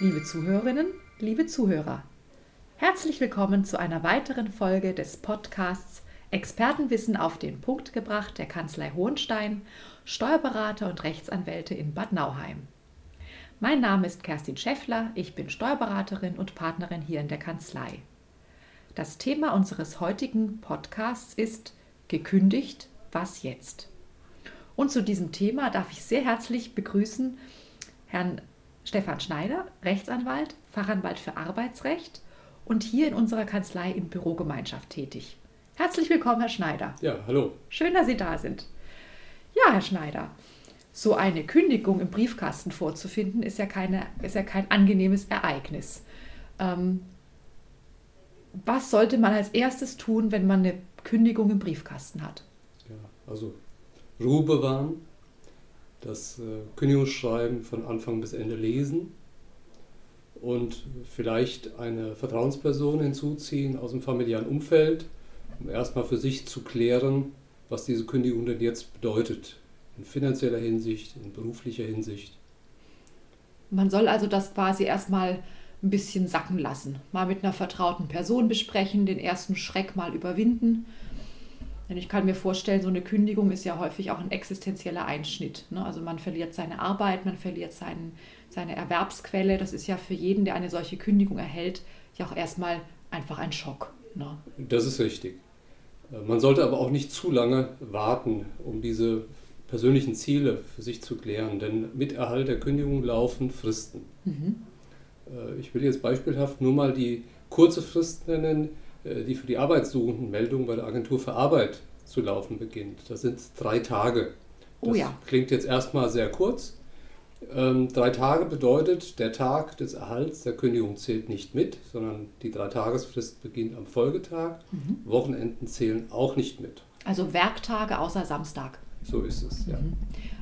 Liebe Zuhörerinnen, liebe Zuhörer, herzlich willkommen zu einer weiteren Folge des Podcasts Expertenwissen auf den Punkt gebracht der Kanzlei Hohenstein, Steuerberater und Rechtsanwälte in Bad Nauheim. Mein Name ist Kerstin Schäffler, ich bin Steuerberaterin und Partnerin hier in der Kanzlei. Das Thema unseres heutigen Podcasts ist Gekündigt, was jetzt? Und zu diesem Thema darf ich sehr herzlich begrüßen Herrn Stefan Schneider, Rechtsanwalt, Fachanwalt für Arbeitsrecht und hier in unserer Kanzlei in Bürogemeinschaft tätig. Herzlich willkommen, Herr Schneider. Ja, hallo. Schön, dass Sie da sind. Ja, Herr Schneider, so eine Kündigung im Briefkasten vorzufinden, ist ja, keine, ist ja kein angenehmes Ereignis. Ähm, was sollte man als erstes tun, wenn man eine Kündigung im Briefkasten hat? Also Ruhe bewahren, das äh, Kündigungsschreiben von Anfang bis Ende lesen und vielleicht eine Vertrauensperson hinzuziehen aus dem familiären Umfeld, um erstmal für sich zu klären, was diese Kündigung denn jetzt bedeutet. In finanzieller Hinsicht, in beruflicher Hinsicht. Man soll also das quasi erstmal ein bisschen sacken lassen. Mal mit einer vertrauten Person besprechen, den ersten Schreck mal überwinden denn ich kann mir vorstellen, so eine Kündigung ist ja häufig auch ein existenzieller Einschnitt. Ne? Also man verliert seine Arbeit, man verliert seinen, seine Erwerbsquelle. Das ist ja für jeden, der eine solche Kündigung erhält, ja auch erstmal einfach ein Schock. Ne? Das ist richtig. Äh, man sollte aber auch nicht zu lange warten, um diese persönlichen Ziele für sich zu klären, denn mit Erhalt der Kündigung laufen Fristen. Mhm. Äh, ich will jetzt beispielhaft nur mal die kurze Frist nennen, die für die Arbeitssuchendenmeldung bei der Agentur für Arbeit zu laufen beginnt. Das sind drei Tage. Oh das oh ja. klingt jetzt erstmal sehr kurz. Ähm, drei Tage bedeutet, der Tag des Erhalts der Kündigung zählt nicht mit, sondern die Dreitagesfrist beginnt am Folgetag. Mhm. Wochenenden zählen auch nicht mit. Also Werktage außer Samstag. So ist es, ja. Mhm.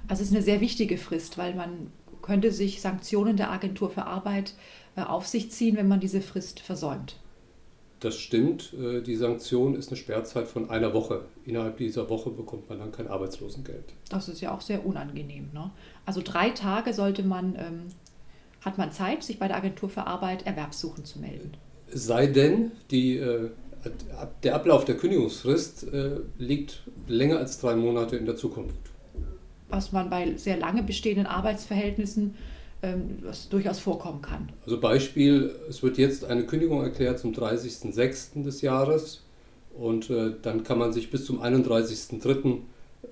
Also es ist eine sehr wichtige Frist, weil man könnte sich Sanktionen der Agentur für Arbeit äh, auf sich ziehen, wenn man diese Frist versäumt. Das stimmt. Äh, die Sanktion ist eine Sperrzeit von einer Woche. Innerhalb dieser Woche bekommt man dann kein Arbeitslosengeld. Das ist ja auch sehr unangenehm. Ne? Also drei Tage sollte man, ähm, hat man Zeit, sich bei der Agentur für Arbeit erwerbssuchend zu melden. Sei denn, die, äh, der Ablauf der Kündigungsfrist äh, liegt länger als drei Monate in der Zukunft. Was man bei sehr lange bestehenden Arbeitsverhältnissen ähm, was durchaus vorkommen kann. Also Beispiel, es wird jetzt eine Kündigung erklärt zum 30.06. des Jahres und äh, dann kann man sich bis zum 31.03.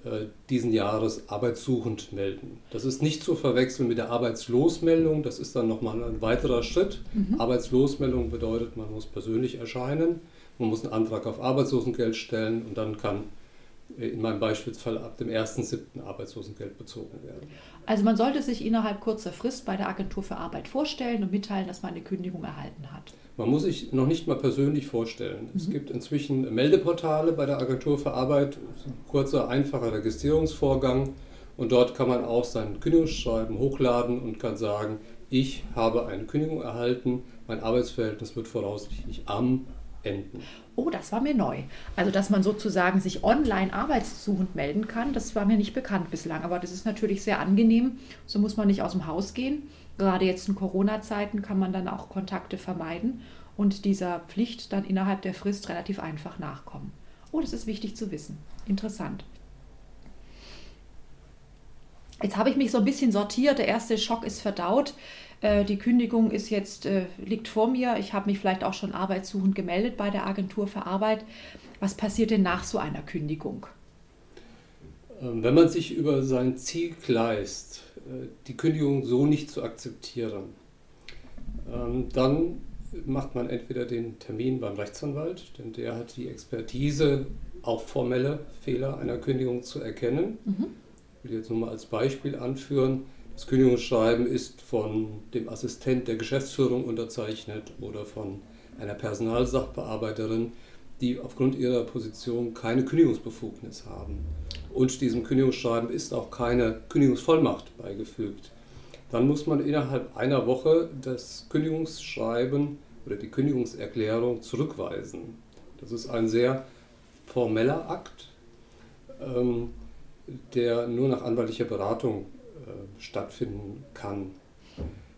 Äh, diesen Jahres arbeitssuchend melden. Das ist nicht zu verwechseln mit der Arbeitslosmeldung, das ist dann nochmal ein weiterer Schritt. Mhm. Arbeitslosmeldung bedeutet, man muss persönlich erscheinen, man muss einen Antrag auf Arbeitslosengeld stellen und dann kann äh, in meinem Beispielsfall ab dem 1.7. Arbeitslosengeld bezogen werden. Also man sollte sich innerhalb kurzer Frist bei der Agentur für Arbeit vorstellen und mitteilen, dass man eine Kündigung erhalten hat. Man muss sich noch nicht mal persönlich vorstellen. Mhm. Es gibt inzwischen Meldeportale bei der Agentur für Arbeit, ein kurzer, einfacher Registrierungsvorgang. Und dort kann man auch sein Kündigungsschreiben hochladen und kann sagen, ich habe eine Kündigung erhalten, mein Arbeitsverhältnis wird voraussichtlich am enden. Oh, das war mir neu. Also, dass man sozusagen sich online arbeitssuchend melden kann, das war mir nicht bekannt bislang. Aber das ist natürlich sehr angenehm. So muss man nicht aus dem Haus gehen. Gerade jetzt in Corona-Zeiten kann man dann auch Kontakte vermeiden und dieser Pflicht dann innerhalb der Frist relativ einfach nachkommen. Oh, das ist wichtig zu wissen. Interessant. Jetzt habe ich mich so ein bisschen sortiert. Der erste Schock ist verdaut. Äh, die Kündigung ist jetzt, äh, liegt vor mir. Ich habe mich vielleicht auch schon arbeitssuchend gemeldet bei der Agentur für Arbeit. Was passiert denn nach so einer Kündigung? Ähm, wenn man sich über sein Ziel gleist, äh, die Kündigung so nicht zu akzeptieren, ähm, dann macht man entweder den Termin beim Rechtsanwalt, denn der hat die Expertise, auch formelle Fehler einer Kündigung zu erkennen. Mhm. Will jetzt nur mal als Beispiel anführen, das Kündigungsschreiben ist von dem Assistent der Geschäftsführung unterzeichnet oder von einer Personalsachbearbeiterin, die aufgrund ihrer Position keine Kündigungsbefugnis haben. Und diesem Kündigungsschreiben ist auch keine Kündigungsvollmacht beigefügt. Dann muss man innerhalb einer Woche das Kündigungsschreiben oder die Kündigungserklärung zurückweisen. Das ist ein sehr formeller Akt. ähm, der nur nach anwaltlicher Beratung äh, stattfinden kann.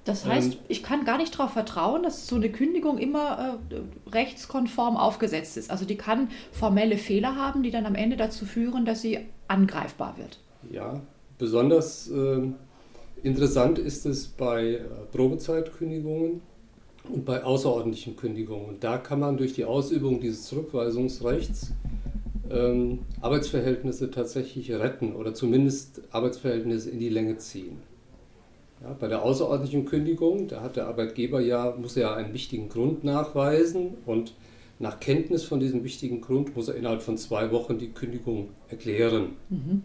Das heißt, ähm, ich kann gar nicht darauf vertrauen, dass so eine Kündigung immer äh, rechtskonform aufgesetzt ist. Also die kann formelle Fehler haben, die dann am Ende dazu führen, dass sie angreifbar wird. Ja, besonders äh, interessant ist es bei äh, Probezeitkündigungen und bei außerordentlichen Kündigungen. Da kann man durch die Ausübung dieses Zurückweisungsrechts ähm, Arbeitsverhältnisse tatsächlich retten oder zumindest Arbeitsverhältnisse in die Länge ziehen. Ja, bei der außerordentlichen Kündigung, da hat der Arbeitgeber ja, muss er einen wichtigen Grund nachweisen und nach Kenntnis von diesem wichtigen Grund muss er innerhalb von zwei Wochen die Kündigung erklären. Mhm.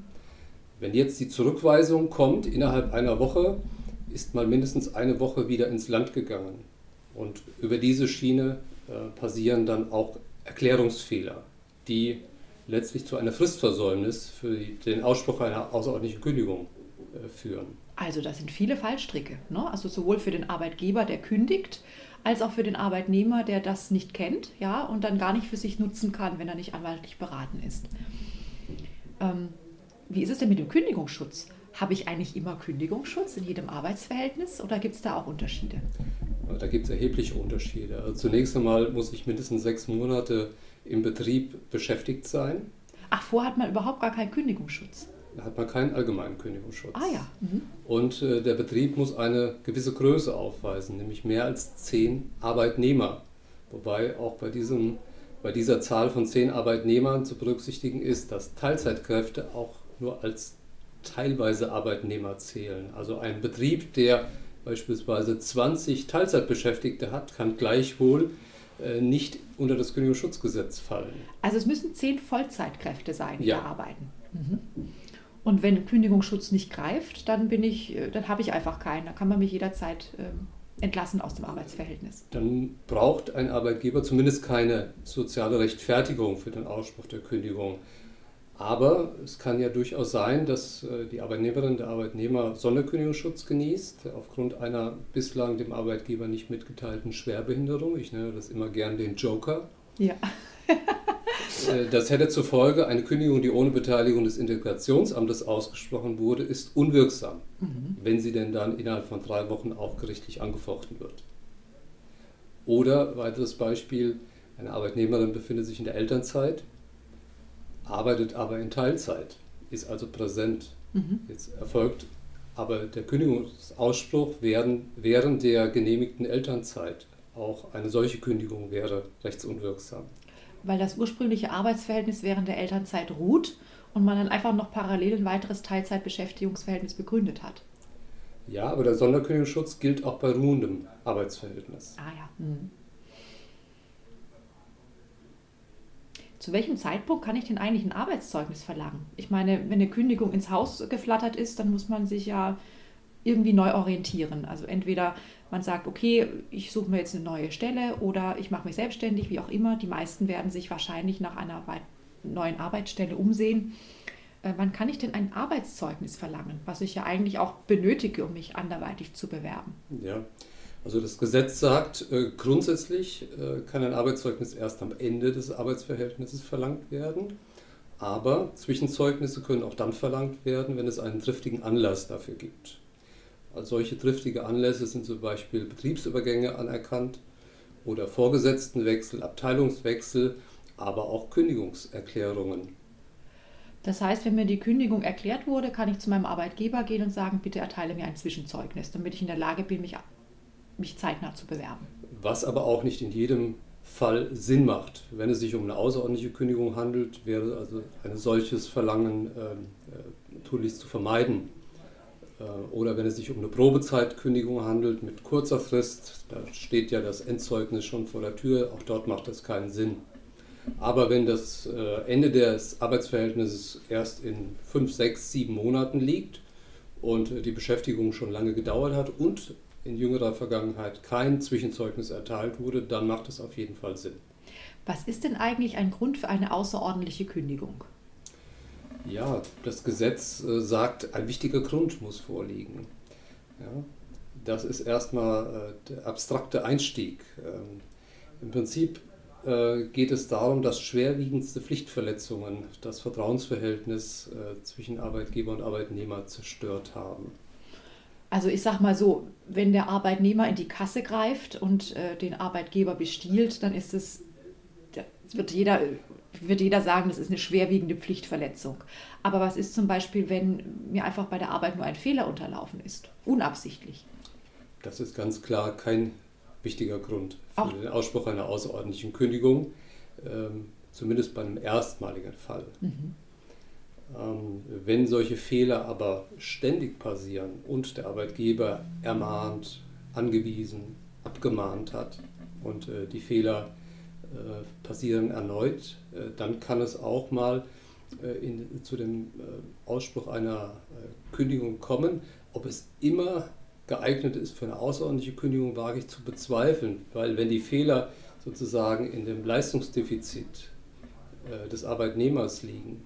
Wenn jetzt die Zurückweisung kommt, innerhalb einer Woche ist mal mindestens eine Woche wieder ins Land gegangen. Und über diese Schiene äh, passieren dann auch Erklärungsfehler, die letztlich zu einer Fristversäumnis für den Ausspruch einer außerordentlichen Kündigung äh, führen. Also das sind viele Fallstricke. Ne? Also sowohl für den Arbeitgeber, der kündigt, als auch für den Arbeitnehmer, der das nicht kennt ja, und dann gar nicht für sich nutzen kann, wenn er nicht anwaltlich beraten ist. Ähm, wie ist es denn mit dem Kündigungsschutz? Habe ich eigentlich immer Kündigungsschutz in jedem Arbeitsverhältnis oder gibt es da auch Unterschiede? Da gibt es erhebliche Unterschiede. Also zunächst einmal muss ich mindestens sechs Monate im Betrieb beschäftigt sein. Ach, vorher hat man überhaupt gar keinen Kündigungsschutz hat man keinen allgemeinen Kündigungsschutz. Ah ja. Mhm. Und äh, der Betrieb muss eine gewisse Größe aufweisen, nämlich mehr als zehn Arbeitnehmer. Wobei auch bei, diesem, bei dieser Zahl von zehn Arbeitnehmern zu berücksichtigen ist, dass Teilzeitkräfte auch nur als teilweise Arbeitnehmer zählen. Also ein Betrieb, der beispielsweise 20 Teilzeitbeschäftigte hat, kann gleichwohl nicht unter das Kündigungsschutzgesetz fallen. Also es müssen zehn Vollzeitkräfte sein, die ja. da arbeiten. Mhm. Und wenn Kündigungsschutz nicht greift, dann bin ich, äh, dann habe ich einfach keinen. Da kann man mich jederzeit ähm, entlassen aus dem Arbeitsverhältnis. Dann braucht ein Arbeitgeber zumindest keine soziale Rechtfertigung für den Ausspruch der Kündigung. Aber es kann ja durchaus sein, dass äh, die Arbeitnehmerin, der Arbeitnehmer Sonderkündigungsschutz genießt, aufgrund einer bislang dem Arbeitgeber nicht mitgeteilten Schwerbehinderung. Ich nenne das immer gern den Joker. Ja. Äh, das hätte zur Folge, eine Kündigung, die ohne Beteiligung des Integrationsamtes ausgesprochen wurde, ist unwirksam, mhm. wenn sie denn dann innerhalb von drei Wochen auch gerichtlich angefochten wird. Oder weiteres Beispiel, eine Arbeitnehmerin befindet sich in der Elternzeit, arbeitet aber in Teilzeit, ist also präsent. Mhm. Jetzt erfolgt aber der Kündigungsausspruch während, während der genehmigten Elternzeit. Auch eine solche Kündigung wäre rechtsunwirksam weil das ursprüngliche Arbeitsverhältnis während der Elternzeit ruht und man dann einfach noch parallel ein weiteres Teilzeitbeschäftigungsverhältnis begründet hat. Ja, aber der Sonderkündigungsschutz gilt auch bei ruhendem Arbeitsverhältnis. Ah ja. Hm. Zu welchem Zeitpunkt kann ich denn eigentlich ein Arbeitszeugnis verlangen? Ich meine, wenn eine Kündigung ins Haus geflattert ist, dann muss man sich ja irgendwie neu orientieren. Also entweder man sagt, okay, ich suche mir jetzt eine neue Stelle oder ich mache mich selbstständig, wie auch immer. Die meisten werden sich wahrscheinlich nach einer neuen Arbeitsstelle umsehen. Äh, wann kann ich denn ein Arbeitszeugnis verlangen, was ich ja eigentlich auch benötige, um mich anderweitig zu bewerben? Ja, also das Gesetz sagt, äh, grundsätzlich äh, kann ein Arbeitszeugnis erst am Ende des Arbeitsverhältnisses verlangt werden. Aber Zwischenzeugnisse können auch dann verlangt werden, wenn es einen triftigen Anlass dafür gibt. Als solche triftige Anlässe sind zum Beispiel Betriebsübergänge anerkannt oder Vorgesetztenwechsel, Abteilungswechsel, aber auch Kündigungserklärungen. Das heißt, wenn mir die Kündigung erklärt wurde, kann ich zu meinem Arbeitgeber gehen und sagen, bitte erteile mir ein Zwischenzeugnis, damit ich in der Lage bin, mich, mich zeitnah zu bewerben. Was aber auch nicht in jedem Fall Sinn macht. Wenn es sich um eine außerordentliche Kündigung handelt, wäre also ein solches Verlangen äh, äh tunlichst zu vermeiden. Äh, oder wenn es sich um eine Probezeitkündigung handelt mit kurzer Frist, da steht ja das Endzeugnis schon vor der Tür, auch dort macht das keinen Sinn. Aber wenn das äh, Ende des Arbeitsverhältnisses erst in fünf, sechs, sieben Monaten liegt und die Beschäftigung schon lange gedauert hat und in jüngerer Vergangenheit kein Zwischenzeugnis erteilt wurde, dann macht es auf jeden Fall Sinn. Was ist denn eigentlich ein Grund für eine außerordentliche Kündigung? Ja, das Gesetz äh, sagt, ein wichtiger Grund muss vorliegen. Ja, das ist erstmal äh, der abstrakte Einstieg. Ähm, Im Prinzip äh, geht es darum, dass schwerwiegendste Pflichtverletzungen das Vertrauensverhältnis zwischen Arbeitgeber und Arbeitnehmer zerstört haben. Also ich sage mal so, wenn der Arbeitnehmer in die Kasse greift und äh, den Arbeitgeber bestiehlt, dann ist es, wird jeder, wird jeder sagen, das ist eine schwerwiegende Pflichtverletzung. Aber was ist zum Beispiel, wenn mir einfach bei der Arbeit nur ein Fehler unterlaufen ist, unabsichtlich? Das ist ganz klar kein wichtiger Grund für Auch. den Ausspruch einer außerordentlichen Kündigung, ähm, zumindest bei einem erstmaligen Fall. Mhm. Ähm, wenn solche Fehler aber ständig passieren und der Arbeitgeber ermahnt, angewiesen, abgemahnt hat und äh, die Fehler äh, passieren erneut, äh, dann kann es auch mal in, zu dem Ausspruch einer Kündigung kommen. Ob es immer geeignet ist für eine außerordentliche Kündigung, wage ich zu bezweifeln, weil wenn die Fehler sozusagen in dem Leistungsdefizit des Arbeitnehmers liegen,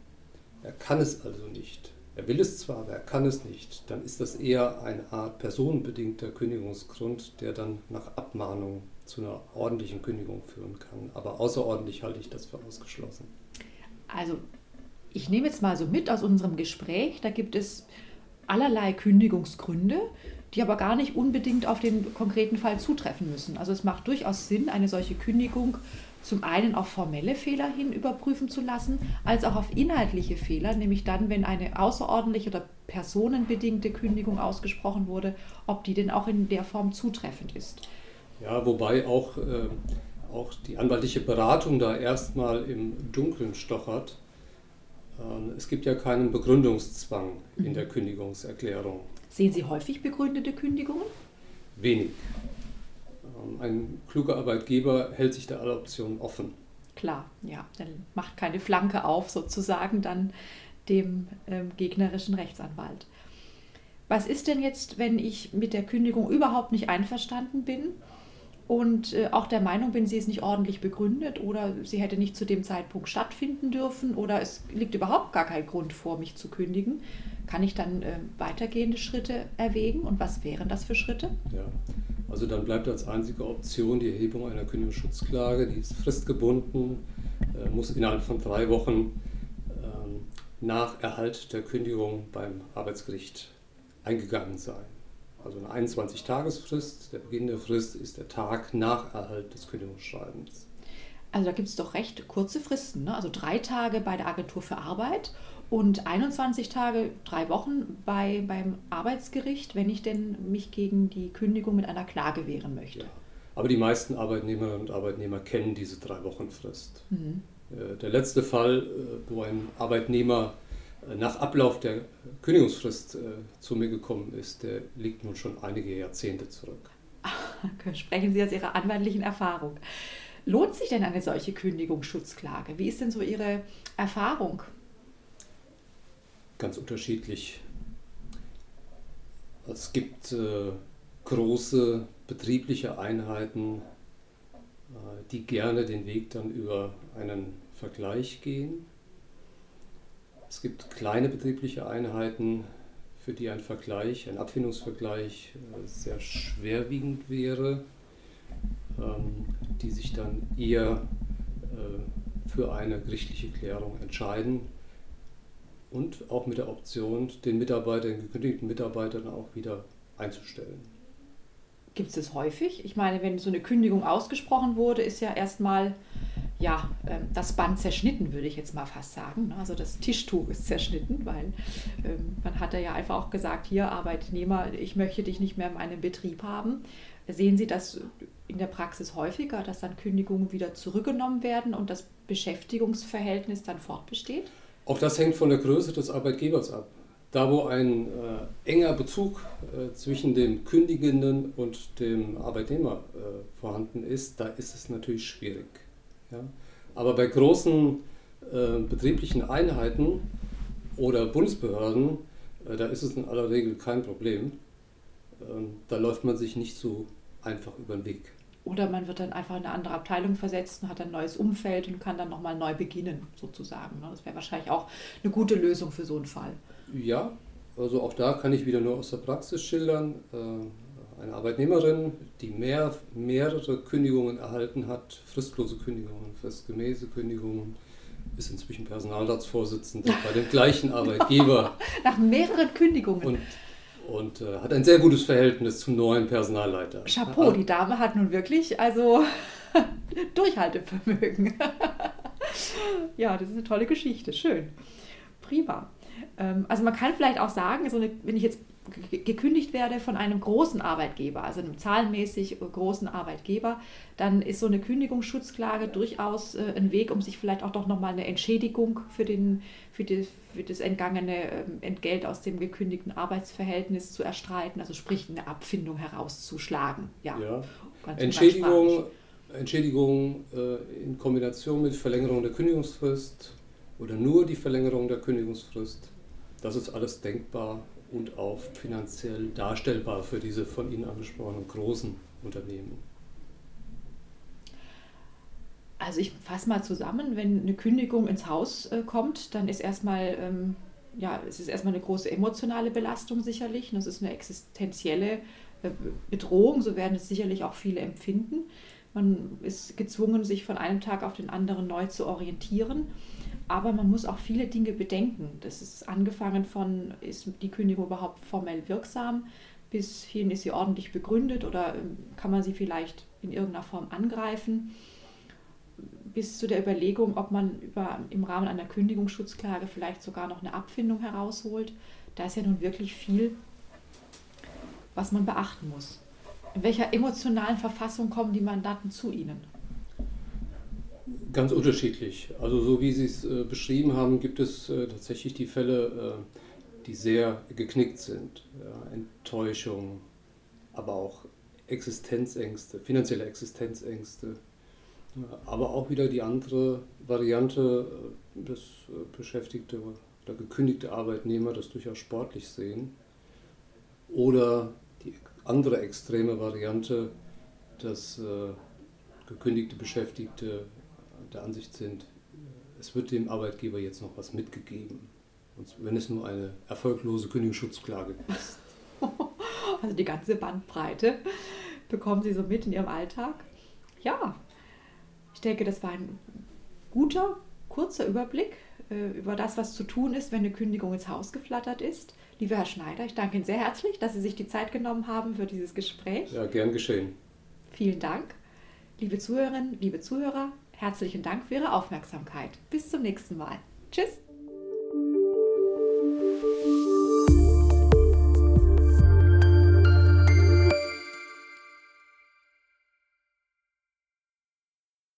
er kann es also nicht, er will es zwar, aber er kann es nicht, dann ist das eher eine Art personenbedingter Kündigungsgrund, der dann nach Abmahnung zu einer ordentlichen Kündigung führen kann. Aber außerordentlich halte ich das für ausgeschlossen. Also ich nehme jetzt mal so mit aus unserem Gespräch, da gibt es allerlei Kündigungsgründe die aber gar nicht unbedingt auf den konkreten Fall zutreffen müssen. Also es macht durchaus Sinn, eine solche Kündigung zum einen auf formelle Fehler hin überprüfen zu lassen, als auch auf inhaltliche Fehler, nämlich dann, wenn eine außerordentliche oder personenbedingte Kündigung ausgesprochen wurde, ob die denn auch in der Form zutreffend ist. Ja, wobei auch, äh, auch die anwaltliche Beratung da erstmal im Dunkeln stochert. Ähm, es gibt ja keinen Begründungszwang in mhm. der Kündigungserklärung. Sehen Sie häufig begründete Kündigungen? Wenig. Ähm, ein kluger Arbeitgeber hält sich da alle Optionen offen. Klar, ja, dann macht keine Flanke auf sozusagen dann dem ähm, gegnerischen Rechtsanwalt. Was ist denn jetzt, wenn ich mit der Kündigung überhaupt nicht einverstanden bin und äh, auch der Meinung bin, sie ist nicht ordentlich begründet oder sie hätte nicht zu dem Zeitpunkt stattfinden dürfen oder es liegt überhaupt gar kein Grund vor, mich zu kündigen? Kann ich dann äh, weitergehende Schritte erwägen und was wären das für Schritte? Ja, also dann bleibt als einzige Option die Erhebung einer Kündigungsschutzklage, die ist fristgebunden, äh, muss innerhalb von drei Wochen äh, nach Erhalt der Kündigung beim Arbeitsgericht eingegangen sein. Also eine 21-Tagesfrist, der Beginn der Frist ist der Tag nach Erhalt des Kündigungsschreibens. Also da gibt es doch recht kurze Fristen, ne? also drei Tage bei der Agentur für Arbeit und 21 Tage, drei Wochen bei, beim Arbeitsgericht, wenn ich denn mich gegen die Kündigung mit einer Klage wehren möchte. Ja. Aber die meisten Arbeitnehmerinnen und Arbeitnehmer kennen diese drei Wochen Frist. Mhm. Äh, der letzte Fall, äh, wo ein Arbeitnehmer äh, nach Ablauf der Kündigungsfrist zu mir gekommen ist, der liegt nun schon einige Jahrzehnte zurück. Sprechen Sie aus Ihrer anwaltlichen Erfahrung. Lohnt sich denn eine solche Kündigungsschutzklage? Wie ist denn so Ihre Erfahrung? Ganz unterschiedlich. Es gibt äh, große betriebliche Einheiten, äh, die gerne den Weg dann über einen Vergleich gehen. Es gibt kleine betriebliche Einheiten, für die ein Vergleich, ein Abfindungsvergleich äh, sehr schwerwiegend wäre, ähm, die sich dann eher äh, für eine gerichtliche Klärung entscheiden und auch mit der Option, den Mitarbeiter, den gekündigten Mitarbeitern auch wieder einzustellen. Gibt es das häufig? Ich meine, wenn so eine Kündigung ausgesprochen wurde, ist ja erstmal ja, ähm, das Band zerschnitten, würde ich jetzt mal fast sagen. Ne? Also das Tischtuch ist zerschnitten, weil ähm, man hat ja einfach auch gesagt, hier Arbeitnehmer, ich möchte dich nicht mehr in meinem Betrieb haben. Sehen Sie das in der Praxis häufiger, dass dann Kündigungen wieder zurückgenommen werden und das Beschäftigungsverhältnis dann fortbesteht? Auch das hängt von der Größe des Arbeitgebers ab. Da, wo ein äh, enger Bezug äh, zwischen dem Kündigenden und dem Arbeitnehmer äh, vorhanden ist, da ist es natürlich schwierig. Ja? Aber bei großen äh, betrieblichen Einheiten oder Bundesbehörden, äh, da ist es in aller Regel kein Problem. Ähm, da läuft man sich nicht so einfach über den Weg. Oder man wird dann einfach in eine andere Abteilung versetzt und hat ein neues Umfeld und kann dann nochmal neu beginnen, sozusagen. Ne? Das wäre wahrscheinlich auch eine gute Lösung für so einen Fall. Ja, also auch da kann ich wieder nur aus der Praxis schildern. Äh, eine Arbeitnehmerin, die mehr, mehrere Kündigungen erhalten hat, fristlose Kündigungen, fristgemäße Kündigungen, ist inzwischen Personalratsvorsitzende bei dem gleichen Arbeitgeber. Nach mehreren Kündigungen. Und, und äh, hat ein sehr gutes Verhältnis zum neuen Personalleiter. Chapeau, die Dame hat nun wirklich also Durchhaltevermögen. ja, das ist eine tolle Geschichte. Schön. Prima. Ähm, also man kann vielleicht auch sagen, so eine, wenn ich jetzt gekündigt werde von einem großen Arbeitgeber, also einem zahlenmäßig großen Arbeitgeber, dann ist so eine Kündigungsschutzklage durchaus äh, ein Weg, um sich vielleicht auch doch nochmal eine Entschädigung für, den, für, die, für das entgangene ähm, Entgelt aus dem gekündigten Arbeitsverhältnis zu erstreiten, also sprich eine Abfindung herauszuschlagen. Ja, ja. Entschädigung, Entschädigung äh, in Kombination mit Verlängerung der Kündigungsfrist oder nur die Verlängerung der Kündigungsfrist, das ist alles denkbar und auch finanziell darstellbar für diese von Ihnen angesprochenen großen Unternehmen? Also ich fasse mal zusammen, wenn eine Kündigung ins Haus äh, kommt, dann ist erstmal, ähm, ja, es ist erstmal eine große emotionale Belastung sicherlich. Das ist eine existenzielle äh, Bedrohung, so werden es sicherlich auch viele empfinden. Man ist gezwungen, sich von einem Tag auf den anderen neu zu orientieren. Aber man muss auch viele Dinge bedenken. Das ist angefangen von, ist die Kündigung überhaupt formell wirksam, bis hin ist sie ordentlich begründet oder ähm, kann man sie vielleicht in irgendeiner Form angreifen, bis zu der Überlegung, ob man über, im Rahmen einer Kündigungsschutzklage vielleicht sogar noch eine Abfindung herausholt. Da ist ja nun wirklich viel, was man beachten muss. In welcher emotionalen Verfassung kommen die Mandanten zu Ihnen? Ganz unterschiedlich. Also so wie Sie es äh, beschrieben haben, gibt es äh, tatsächlich die Fälle, äh, die sehr geknickt sind. Ja, Enttäuschung, aber auch Existenzängste, finanzielle Existenzängste. Aber auch wieder die andere Variante, äh, dass äh, beschäftigte oder gekündigte Arbeitnehmer das durchaus sportlich sehen. Oder die andere extreme Variante, dass äh, gekündigte Beschäftigte der Ansicht sind, es wird dem Arbeitgeber jetzt noch was mitgegeben. Und wenn es nur eine erfolglose Kündigungsschutzklage ist. Also die ganze Bandbreite bekommen Sie so mit in Ihrem Alltag. Ja, ich denke, das war ein guter, kurzer Überblick äh, über das, was zu tun ist, wenn eine Kündigung ins Haus geflattert ist. Lieber Herr Schneider, ich danke Ihnen sehr herzlich, dass Sie sich die Zeit genommen haben für dieses Gespräch. Ja, gern geschehen. Vielen Dank. Liebe Zuhörerinnen, liebe Zuhörer, Herzlichen Dank für Ihre Aufmerksamkeit. Bis zum nächsten Mal. Tschüss.